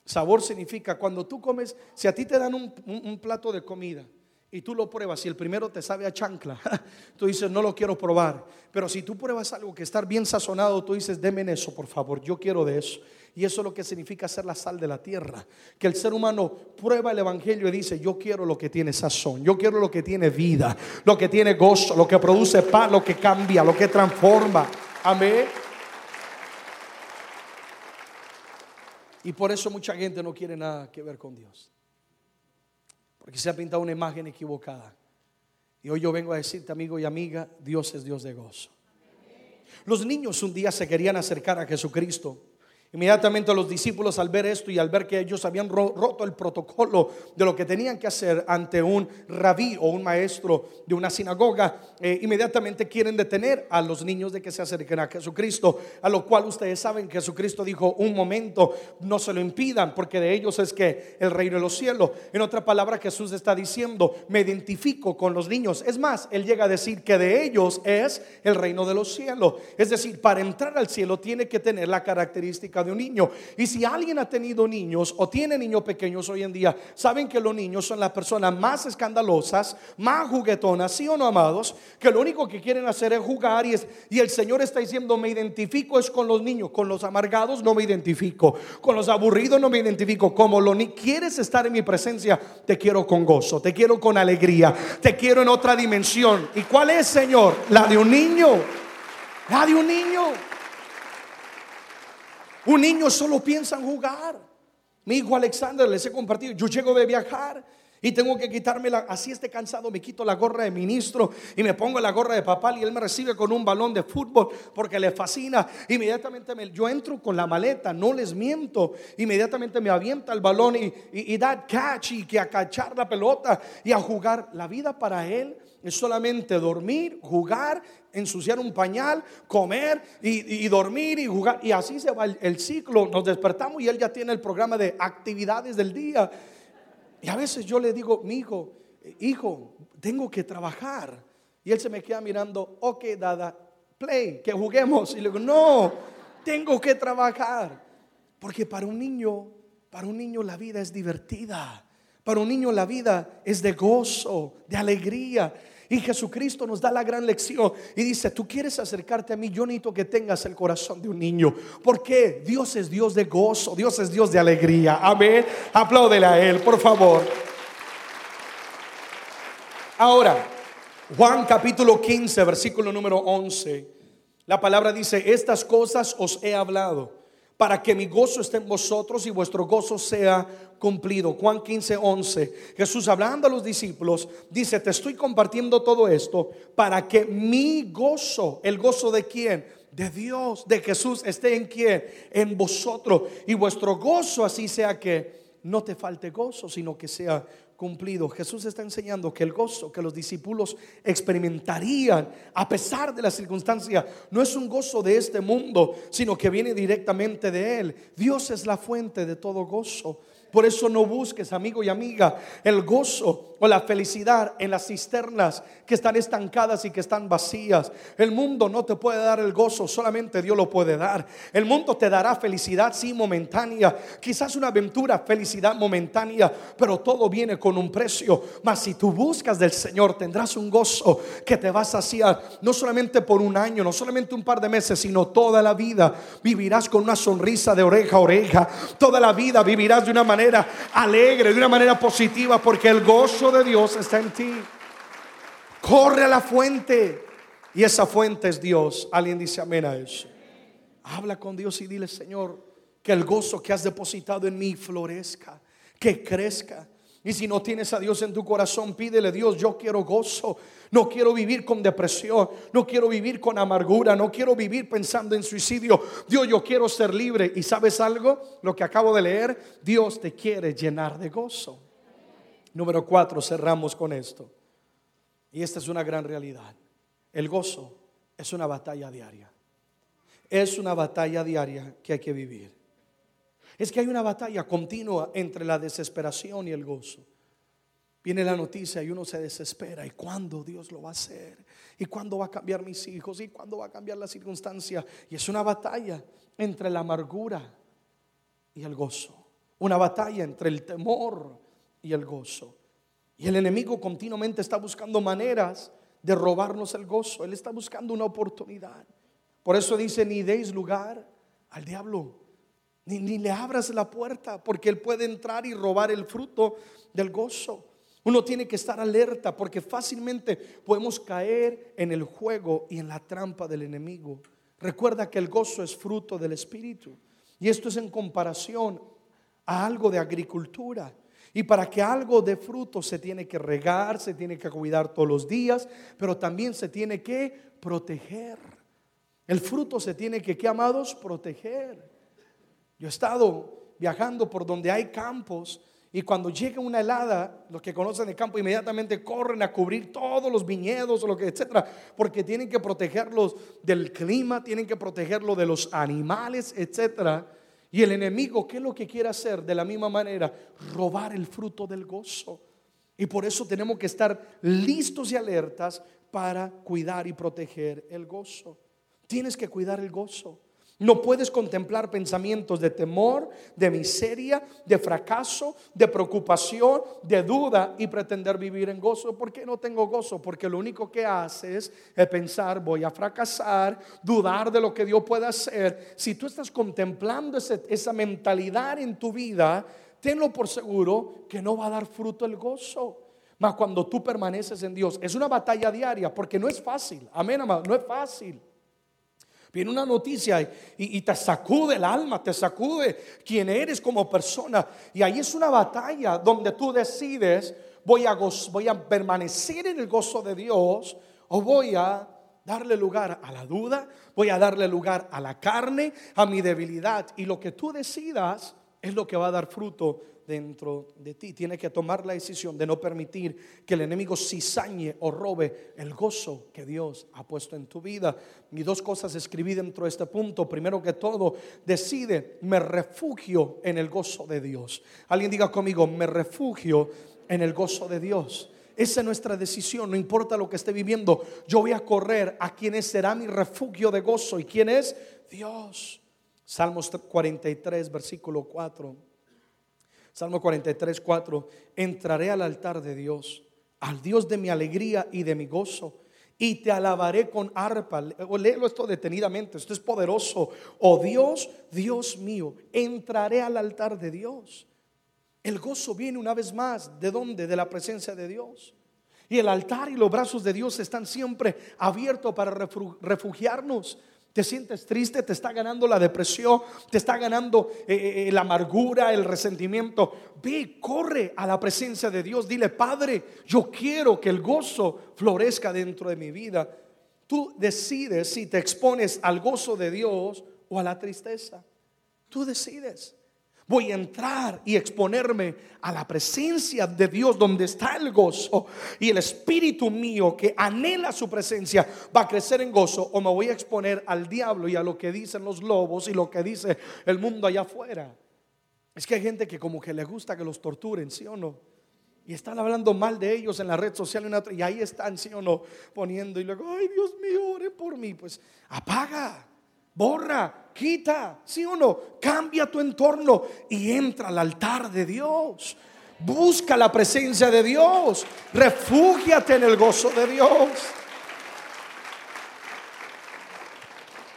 Sabor significa cuando tú comes, si a ti te dan un plato de comida y tú lo pruebas y el primero te sabe a chancla, tú dices, no lo quiero probar. Pero si tú pruebas algo que está bien sazonado, tú dices, deme eso, por favor, yo quiero de eso. Y eso es lo que significa ser la sal de la tierra. Que el ser humano prueba el Evangelio y dice, yo quiero lo que tiene sazón, yo quiero lo que tiene vida, lo que tiene gozo, lo que produce paz, lo que cambia, lo que transforma. Amén. Y por eso mucha gente no quiere nada que ver con Dios. Porque se ha pintado una imagen equivocada. Y hoy yo vengo a decirte, amigo y amiga, Dios es Dios de gozo. Los niños un día se querían acercar a Jesucristo Inmediatamente los discípulos al ver esto y al ver que ellos habían roto el protocolo de lo que tenían que hacer ante un rabí o un maestro de una sinagoga, eh, inmediatamente quieren detener a los niños de que se acerquen a Jesucristo, a lo cual ustedes saben que Jesucristo dijo, un momento, no se lo impidan, porque de ellos es que el reino de los cielos. En otra palabra, Jesús está diciendo, me identifico con los niños. Es más, él llega a decir que de ellos es el reino de los cielos. Es decir, para entrar al cielo tiene que tener la característica de un niño. Y si alguien ha tenido niños o tiene niños pequeños hoy en día, saben que los niños son las personas más escandalosas, más juguetonas, sí o no, amados, que lo único que quieren hacer es jugar y, es, y el Señor está diciendo, me identifico es con los niños, con los amargados no me identifico, con los aburridos no me identifico, como lo ni quieres estar en mi presencia, te quiero con gozo, te quiero con alegría, te quiero en otra dimensión. ¿Y cuál es, Señor? La de un niño. La de un niño. Un niño solo piensa en jugar. Mi hijo Alexander les he compartido, yo llego de viajar y tengo que quitarme la, así esté cansado, me quito la gorra de ministro y me pongo la gorra de papá y él me recibe con un balón de fútbol porque le fascina. Inmediatamente me, yo entro con la maleta, no les miento. Inmediatamente me avienta el balón y, y, da catch y que a cachar la pelota y a jugar. La vida para él es solamente dormir, jugar, ensuciar un pañal, comer y, dormir y jugar. Y así se va el, ciclo. Nos despertamos y él ya tiene el programa de actividades del día. Y a veces yo le digo, mi hijo, hijo, tengo que trabajar. Y él se me queda mirando, ok, dada, play, que juguemos. Y le digo, no, tengo que trabajar. Porque para un niño, para un niño la vida es divertida. Para un niño la vida es de gozo, de alegría. Y Jesucristo nos da la gran lección y dice, tú quieres acercarte a mí, yo necesito que tengas el corazón de un niño. Porque Dios es Dios de gozo, Dios es Dios de alegría. Amén. Apláudele a Él, por favor. Ahora, Juan capítulo 15, versículo número 11. La palabra dice, estas cosas os he hablado para que mi gozo esté en vosotros y vuestro gozo sea cumplido. Juan 15, 11. Jesús hablando a los discípulos, dice, te estoy compartiendo todo esto para que mi gozo, el gozo de quién? De Dios, de Jesús, esté en quién? En vosotros. Y vuestro gozo así sea que no te falte gozo, sino que sea cumplido. Jesús está enseñando que el gozo que los discípulos experimentarían a pesar de la circunstancia no es un gozo de este mundo, sino que viene directamente de Él. Dios es la fuente de todo gozo. Por eso no busques, amigo y amiga, el gozo o la felicidad en las cisternas que están estancadas y que están vacías. El mundo no te puede dar el gozo, solamente Dios lo puede dar. El mundo te dará felicidad, sí, momentánea. Quizás una aventura, felicidad momentánea, pero todo viene con un precio. Mas si tú buscas del Señor, tendrás un gozo que te va a saciar, no solamente por un año, no solamente un par de meses, sino toda la vida. Vivirás con una sonrisa de oreja a oreja. Toda la vida vivirás de una manera alegre, de una manera positiva, porque el gozo de Dios está en ti. Corre a la fuente. Y esa fuente es Dios. Alguien dice amén a eso. Habla con Dios y dile, Señor, que el gozo que has depositado en mí florezca, que crezca. Y si no tienes a Dios en tu corazón, pídele, Dios, yo quiero gozo. No quiero vivir con depresión, no quiero vivir con amargura, no quiero vivir pensando en suicidio. Dios, yo quiero ser libre. ¿Y sabes algo? Lo que acabo de leer, Dios te quiere llenar de gozo. Número cuatro, cerramos con esto. Y esta es una gran realidad. El gozo es una batalla diaria. Es una batalla diaria que hay que vivir. Es que hay una batalla continua entre la desesperación y el gozo. Viene la noticia y uno se desespera. ¿Y cuándo Dios lo va a hacer? ¿Y cuándo va a cambiar mis hijos? ¿Y cuándo va a cambiar la circunstancia? Y es una batalla entre la amargura y el gozo. Una batalla entre el temor y el gozo. Y el enemigo continuamente está buscando maneras de robarnos el gozo. Él está buscando una oportunidad. Por eso dice, ni deis lugar al diablo, ni, ni le abras la puerta, porque él puede entrar y robar el fruto del gozo. Uno tiene que estar alerta porque fácilmente podemos caer en el juego y en la trampa del enemigo. Recuerda que el gozo es fruto del Espíritu. Y esto es en comparación a algo de agricultura. Y para que algo de fruto se tiene que regar, se tiene que cuidar todos los días, pero también se tiene que proteger. El fruto se tiene que, ¿qué amados? Proteger. Yo he estado viajando por donde hay campos y cuando llega una helada, los que conocen el campo inmediatamente corren a cubrir todos los viñedos lo que etcétera, porque tienen que protegerlos del clima, tienen que protegerlo de los animales, etcétera. Y el enemigo, ¿qué es lo que quiere hacer? De la misma manera, robar el fruto del gozo. Y por eso tenemos que estar listos y alertas para cuidar y proteger el gozo. Tienes que cuidar el gozo. No puedes contemplar pensamientos de temor, de miseria, de fracaso, de preocupación, de duda y pretender vivir en gozo. ¿Por qué no tengo gozo? Porque lo único que haces es pensar, voy a fracasar, dudar de lo que Dios puede hacer. Si tú estás contemplando esa mentalidad en tu vida, tenlo por seguro que no va a dar fruto el gozo. Mas cuando tú permaneces en Dios, es una batalla diaria porque no es fácil. Amén, amado, no es fácil. Viene una noticia y, te sacude el alma, te sacude quién eres como persona. Y ahí es una batalla donde tú decides, voy a, voy a permanecer en el gozo de Dios o voy a darle lugar a la duda, voy a darle lugar a la carne, a mi debilidad. Y lo que tú decidas es lo que va a dar fruto dentro de ti. Tienes que tomar la decisión de no permitir que el enemigo cizañe o robe el gozo que Dios ha puesto en tu vida. Y dos cosas escribí dentro de este punto. Primero que todo, decide, me refugio en el gozo de Dios. Alguien diga conmigo, me refugio en el gozo de Dios. Esa es nuestra decisión, no importa lo que esté viviendo. Yo voy a correr a quien será mi refugio de gozo. ¿Y quién es? Dios. Salmos 43, versículo 4. Salmo 43, 4. Entraré al altar de Dios al Dios de mi alegría y de mi gozo. Y te alabaré con arpa. Léelo esto detenidamente. Esto es poderoso. Oh Dios, Dios mío, entraré al altar de Dios. El gozo viene una vez más. ¿De dónde? De la presencia de Dios. Y el altar y los brazos de Dios están siempre abiertos para refugiarnos te sientes triste, te está ganando la depresión, te está ganando eh, eh, eh, la amargura, el resentimiento. Ve, corre a la presencia de Dios. Dile, Padre, yo quiero que el gozo florezca dentro de mi vida. Tú decides si te expones al gozo de Dios o a la tristeza. Tú decides. Voy a entrar y exponerme a la presencia de Dios donde está el gozo y el espíritu mío que anhela su presencia va a crecer en gozo o me voy a exponer al diablo y a lo que dicen los lobos y lo que dice el mundo allá afuera. Es que hay gente que como que le gusta que los torturen, ¿sí o no? Y están hablando mal de ellos en la red social y ahí están, ¿sí o no? Poniendo y luego, ay Dios mío, ore por mí. Pues apaga borra, quita, sí o no, cambia tu entorno y entra al altar de Dios. Busca la presencia de Dios, refúgiate en el gozo de Dios.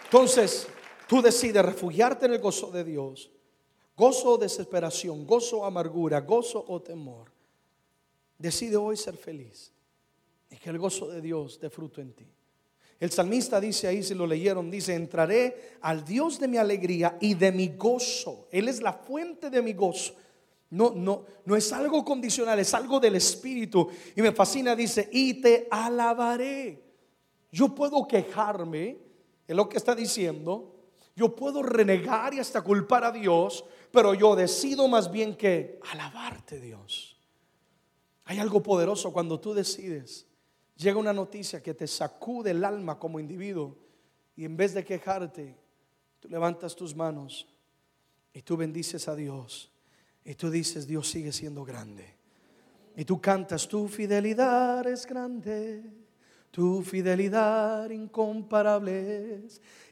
Entonces, tú decides refugiarte en el gozo de Dios. Gozo o desesperación, gozo o amargura, gozo o temor. Decide hoy ser feliz y que el gozo de Dios dé fruto en ti. El salmista dice ahí, si lo leyeron, dice, entraré al Dios de mi alegría y de mi gozo. Él es la fuente de mi gozo. No, no, no es algo condicional, es algo del Espíritu. Y me fascina, dice, y te alabaré. Yo puedo quejarme, es lo que está diciendo. Yo puedo renegar y hasta culpar a Dios, pero yo decido más bien que alabarte, Dios. Hay algo poderoso cuando tú decides llega una noticia que te sacude el alma como individuo y en vez de quejarte, tú levantas tus manos y tú bendices a Dios y tú dices, Dios sigue siendo grande. Y tú cantas, tu fidelidad es grande, tu fidelidad incomparable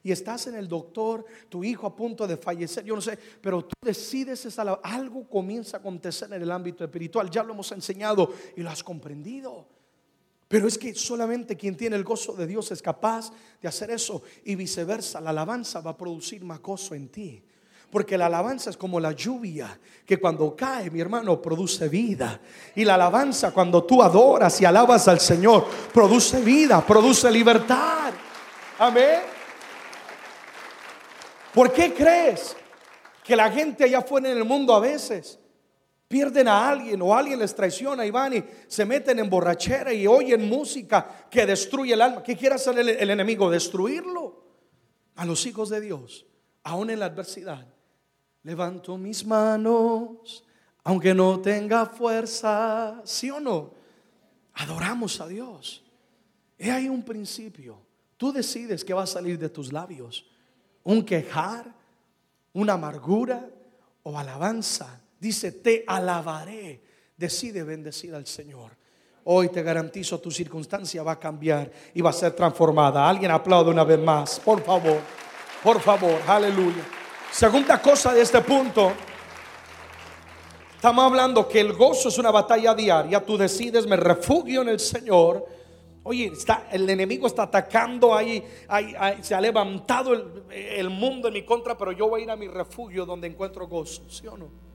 Y estás en el doctor, tu hijo a punto de fallecer, yo no sé, pero tú decides esa, algo comienza a acontecer en el ámbito espiritual. Ya lo hemos enseñado y lo has comprendido. Pero es que solamente quien tiene el gozo de Dios es capaz de hacer eso. Y viceversa, la alabanza va a producir más gozo en ti. Porque la alabanza es como la lluvia, que cuando cae, mi hermano, produce vida. Y la alabanza, cuando tú adoras y alabas al Señor, produce vida, produce libertad. Amén. ¿Por qué crees que la gente allá afuera en el mundo a veces Pierden a alguien o alguien les traiciona y van y se meten en borrachera y oyen música que destruye el alma. ¿Qué quiere hacer el, enemigo? Destruirlo. A los hijos de Dios, aún en la adversidad. Levanto mis manos, aunque no tenga fuerza, ¿sí o no? Adoramos a Dios. He ahí un principio. Tú decides qué va a salir de tus labios. Un quejar, una amargura o alabanza Dice, te alabaré. Decide bendecir al Señor. Hoy te garantizo tu circunstancia va a cambiar y va a ser transformada. Alguien aplaude una vez más, por favor. Por favor, aleluya. Segunda cosa de este punto. Estamos hablando que el gozo es una batalla diaria. Tú decides, me refugio en el Señor. Oye, está, el enemigo está atacando ahí, se ha levantado el, el mundo en mi contra, pero yo voy a ir a mi refugio donde encuentro gozo, ¿sí o no?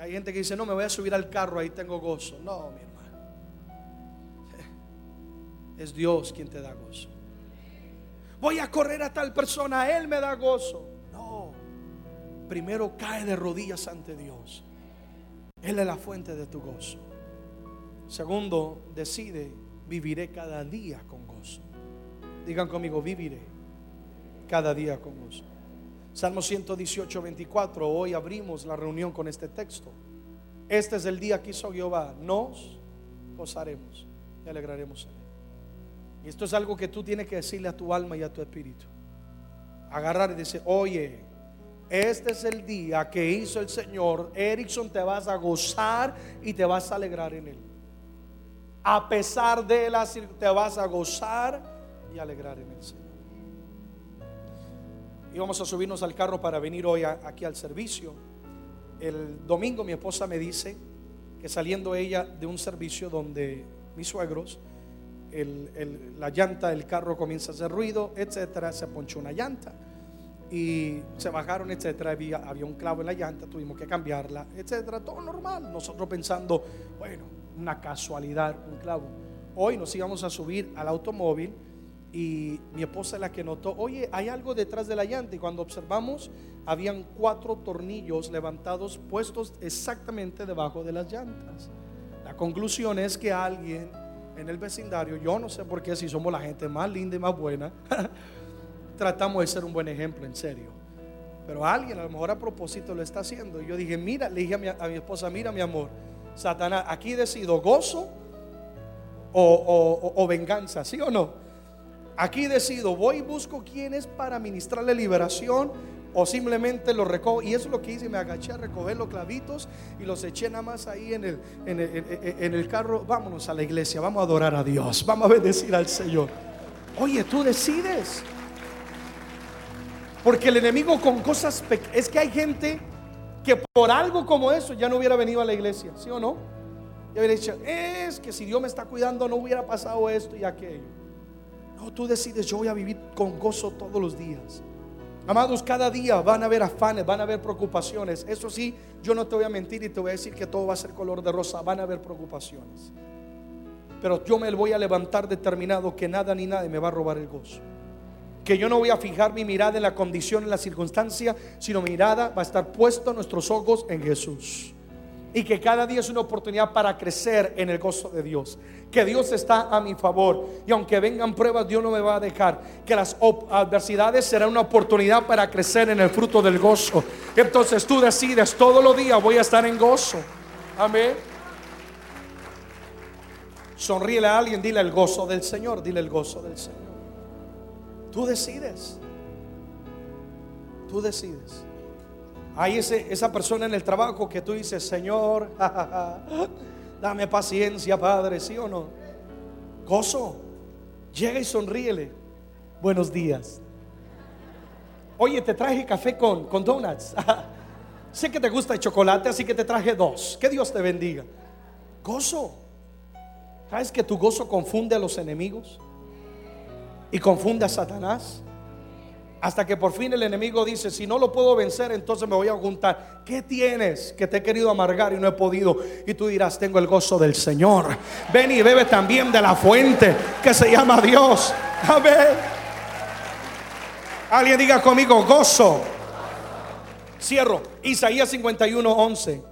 Hay gente que dice, no, me voy a subir al carro, ahí tengo gozo. No, mi hermano. Es Dios quien te da gozo. Voy a correr a tal persona, Él me da gozo. No. Primero cae de rodillas ante Dios. Él es la fuente de tu gozo. Segundo, decide, viviré cada día con gozo. Digan conmigo, viviré cada día con gozo. Salmo 118, 24. Hoy abrimos la reunión con este texto. Este es el día que hizo Jehová. Nos gozaremos y alegraremos en él. Y esto es algo que tú tienes que decirle a tu alma y a tu espíritu. Agarrar y decir, oye, este es el día que hizo el Señor. Erickson, te vas a gozar y te vas a alegrar en él. A pesar de la te vas a gozar y alegrar en el Señor íbamos a subirnos al carro para venir hoy aquí al servicio. El domingo mi esposa me dice, que saliendo ella de un servicio donde mis suegros, la llanta del carro comienza a hacer ruido, etcétera, se ponchó una llanta y se bajaron, etcétera, había, había un clavo en la llanta, tuvimos que cambiarla, etcétera, todo normal. Nosotros pensando, bueno, una casualidad, un clavo. Hoy nos íbamos a subir al automóvil y mi esposa es la que notó, oye, hay algo detrás de la llanta y cuando observamos habían cuatro tornillos levantados puestos exactamente debajo de las llantas. La conclusión es que alguien en el vecindario, yo no sé por qué si somos la gente más linda y más buena, tratamos de ser un buen ejemplo, en serio. Pero alguien a lo mejor a propósito lo está haciendo. Y yo dije, mira, le dije a mi, esposa, mira mi amor, Satanás, aquí decido gozo o venganza, ¿sí o no? Aquí decido, voy y busco quién es para ministrarle liberación o simplemente lo recojo. Y eso es lo que hice, me agaché a recoger los clavitos y los eché nada más ahí en el, en el, en- el carro. Vámonos a la iglesia, vamos a adorar a Dios, vamos a bendecir al Señor. Oye, tú decides. Porque el enemigo con cosas es que hay gente que por algo como eso ya no hubiera venido a la iglesia, ¿sí o no? Ya hubiera dicho, es que si Dios me está cuidando no hubiera pasado esto y aquello. No, tú decides, yo voy a vivir con gozo todos los días. Amados, cada día van a haber afanes, van a haber preocupaciones. Eso sí, yo no te voy a mentir y te voy a decir que todo va a ser color de rosa, van a haber preocupaciones. Pero yo me voy a levantar determinado que nada ni nadie me va a robar el gozo que yo no voy a fijar mi mirada en la condición, en la circunstancia, sino mi mirada va a estar puesta nuestros ojos en Jesús. Y que cada día es una oportunidad para crecer en el gozo de Dios. Que Dios está a mi favor. Y aunque vengan pruebas, Dios no me va a dejar. Que las adversidades serán una oportunidad para crecer en el fruto del gozo. Entonces tú decides, todos los días voy a estar en gozo. Amén. Sonríele a alguien, dile el gozo del Señor, dile el gozo del Señor. Tú decides. Tú decides. Hay esa persona en el trabajo que tú dices, Señor, dame paciencia, Padre, ¿sí o no? Gozo. Llega y sonríele. Buenos días. Oye, te traje café con, con donuts. sé que te gusta el chocolate, así que te traje dos. Que Dios te bendiga. Gozo. ¿Sabes que tu gozo confunde a los enemigos? y confunde a Satanás. Hasta que por fin el enemigo dice, si no lo puedo vencer, entonces me voy a juntar. ¿Qué tienes que te he querido amargar y no he podido? Y tú dirás, tengo el gozo del Señor. Ven y bebe también de la fuente que se llama Dios. Amén. Alguien diga conmigo, gozo. Cierro. Isaías 51, 11.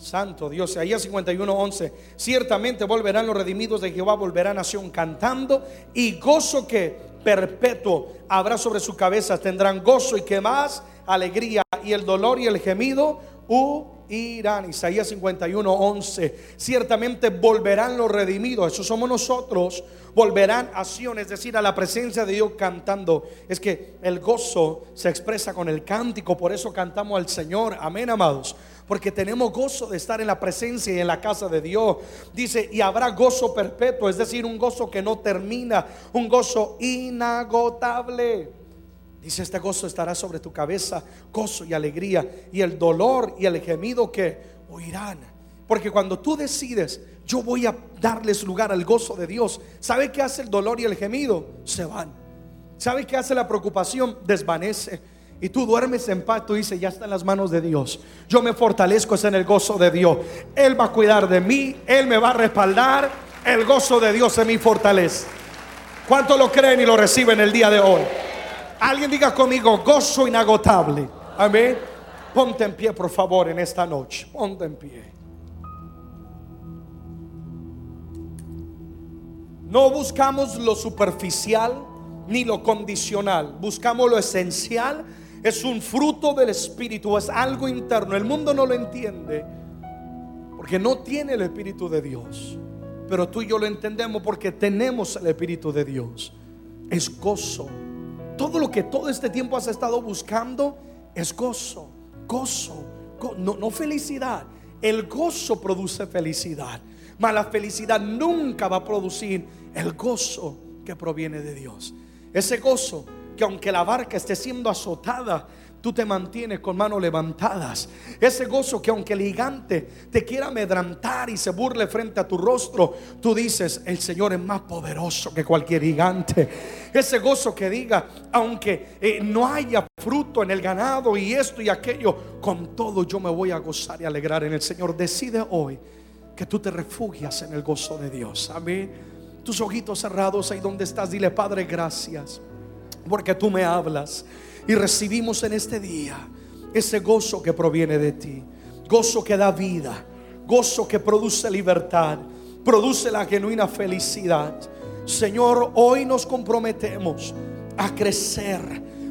Santo Dios, Isaías 51, 11. Ciertamente volverán los redimidos de Jehová, volverá nación cantando y gozo que perpetuo habrá sobre su cabeza. Tendrán gozo y que más alegría y el dolor y el gemido huirán. Isaías 51, 11. Ciertamente volverán los redimidos, eso somos nosotros. Volverán a Sion, es decir, a la presencia de Dios cantando. Es que el gozo se expresa con el cántico, por eso cantamos al Señor. Amén, amados porque tenemos gozo de estar en la presencia y en la casa de Dios. Dice, y habrá gozo perpetuo, es decir, un gozo que no termina, un gozo inagotable. Dice, este gozo estará sobre tu cabeza, gozo y alegría, y el dolor y el gemido que oirán. Porque cuando tú decides, yo voy a darles lugar al gozo de Dios, ¿sabe qué hace el dolor y el gemido? Se van. ¿Sabe qué hace la preocupación? Desvanece. Y tú duermes en paz, tú dices, ya está en las manos de Dios. Yo me fortalezco es en el gozo de Dios. Él va a cuidar de mí, Él me va a respaldar. El gozo de Dios es mi fortaleza. ¿Cuánto lo creen y lo reciben el día de hoy? Alguien diga conmigo, gozo inagotable. Amén. Ponte en pie, por favor, en esta noche. Ponte en pie. No buscamos lo superficial ni lo condicional. Buscamos lo esencial. Es un fruto del Espíritu, es algo interno. El mundo no lo entiende porque no tiene el Espíritu de Dios. Pero tú y yo lo entendemos porque tenemos el Espíritu de Dios. Es gozo. Todo lo que todo este tiempo has estado buscando es gozo. Gozo. Go- no, no felicidad. El gozo produce felicidad. Mas la felicidad nunca va a producir el gozo que proviene de Dios. Ese gozo que aunque la barca esté siendo azotada, tú te mantienes con manos levantadas. Ese gozo que aunque el gigante te quiera amedrantar y se burle frente a tu rostro, tú dices, el Señor es más poderoso que cualquier gigante. Ese gozo que diga, aunque eh, no haya fruto en el ganado y esto y aquello, con todo yo me voy a gozar y alegrar en el Señor. Decide hoy que tú te refugias en el gozo de Dios. Amén. Tus ojitos cerrados ahí donde estás, dile, Padre, gracias, porque tú me hablas y recibimos en este día ese gozo que proviene de ti, gozo que da vida, gozo que produce libertad, produce la genuina felicidad. Señor, hoy nos comprometemos a crecer,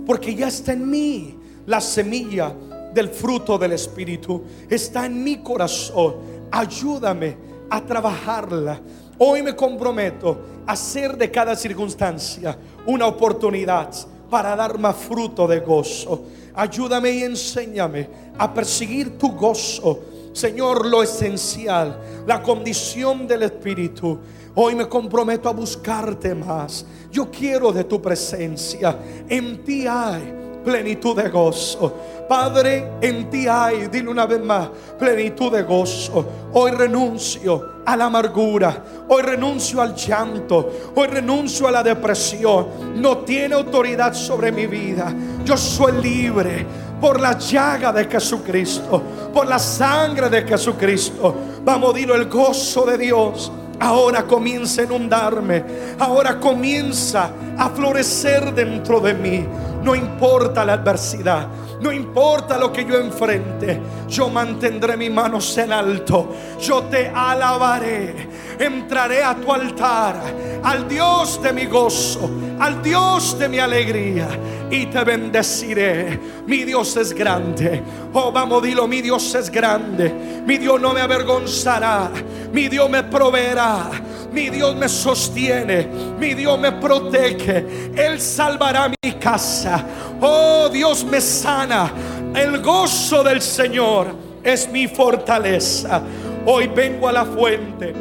porque ya está en mí la semilla del fruto del Espíritu, está en mi corazón. Ayúdame a trabajarla. Hoy me comprometo a hacer de cada circunstancia una oportunidad para dar más fruto de gozo. Ayúdame y enséñame a perseguir tu gozo. Señor, lo esencial, la condición del Espíritu. Hoy me comprometo a buscarte más. Yo quiero de tu presencia. En ti hay plenitud de gozo. Padre, en ti hay, dile una vez más, plenitud de gozo. Hoy renuncio a la amargura, hoy renuncio al llanto, hoy renuncio a la depresión. No tiene autoridad sobre mi vida. Yo soy libre por la llaga de Jesucristo, por la sangre de Jesucristo. Vamos, dilo el gozo de Dios. Ahora comienza a inundarme. Ahora comienza a florecer dentro de mí. No importa la adversidad. No importa lo que yo enfrente, yo mantendré mis manos en alto. Yo te alabaré. Entraré a tu altar, al Dios de mi gozo, al Dios de mi alegría, y te bendeciré. Mi Dios es grande. Oh, vamos, dilo, mi Dios es grande. Mi Dios no me avergonzará. Mi Dios me proveerá. Mi Dios me sostiene. Mi Dios me protege. Él salvará mi casa. Oh, Dios me sana. El gozo del Señor es mi fortaleza. Hoy vengo a la fuente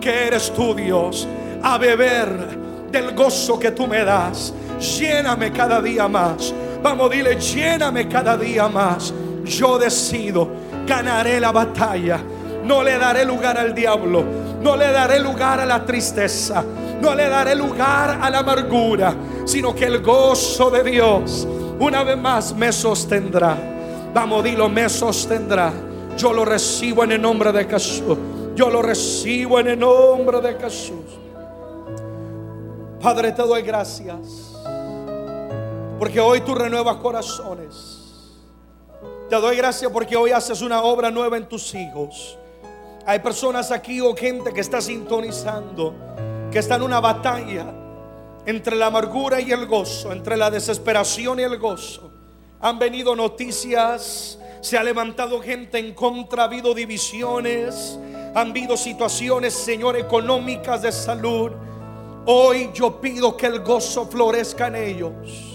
que eres tú, Dios, a beber del gozo que tú me das. Lléname cada día más. Vamos, dile, lléname cada día más. Yo decido, ganaré la batalla. No le daré lugar al diablo. No le daré lugar a la tristeza. No le daré lugar a la amargura. Sino que el gozo de Dios una vez más me sostendrá. Vamos, dilo, me sostendrá. Yo lo recibo en el nombre de Jesús. Yo lo recibo en el nombre de Jesús. Padre, te doy gracias. Porque hoy tú renuevas corazones. Te doy gracias porque hoy haces una obra nueva en tus hijos. Hay personas aquí o gente que está sintonizando, que está en una batalla entre la amargura y el gozo, entre la desesperación y el gozo. Han venido noticias, se ha levantado gente en contra, ha habido divisiones, han habido situaciones, Señor, económicas de salud. Hoy yo pido que el gozo florezca en ellos,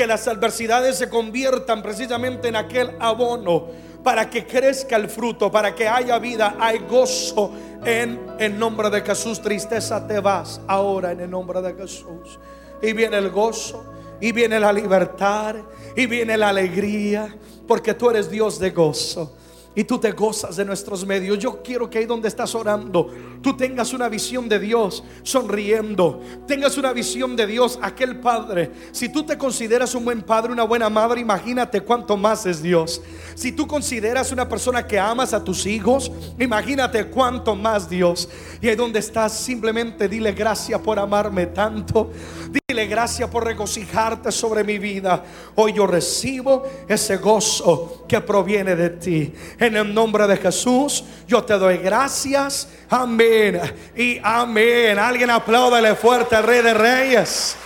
que las adversidades se conviertan precisamente en aquel abono para que crezca el fruto, para que haya vida, hay gozo en el nombre de Jesús. Tristeza te vas ahora en el nombre de Jesús. Y viene el gozo, y viene la libertad, y viene la alegría, porque tú eres Dios de gozo y tú te gozas de nuestros medios. Yo quiero que ahí donde estás orando, tú tengas una visión de Dios sonriendo, tengas una visión de Dios, aquel Padre. Si tú te consideras un buen padre, una buena madre, imagínate cuánto más es Dios. Si tú consideras una persona que amas a tus hijos, imagínate cuánto más Dios. Y ahí donde estás, simplemente dile gracias por amarme tanto. Dile gracias por regocijarte sobre mi vida. Hoy yo recibo ese gozo que proviene de ti. En el nombre de Jesús, yo te doy gracias. Amén. Y amén. Alguien apláudale fuerte al Rey de Reyes.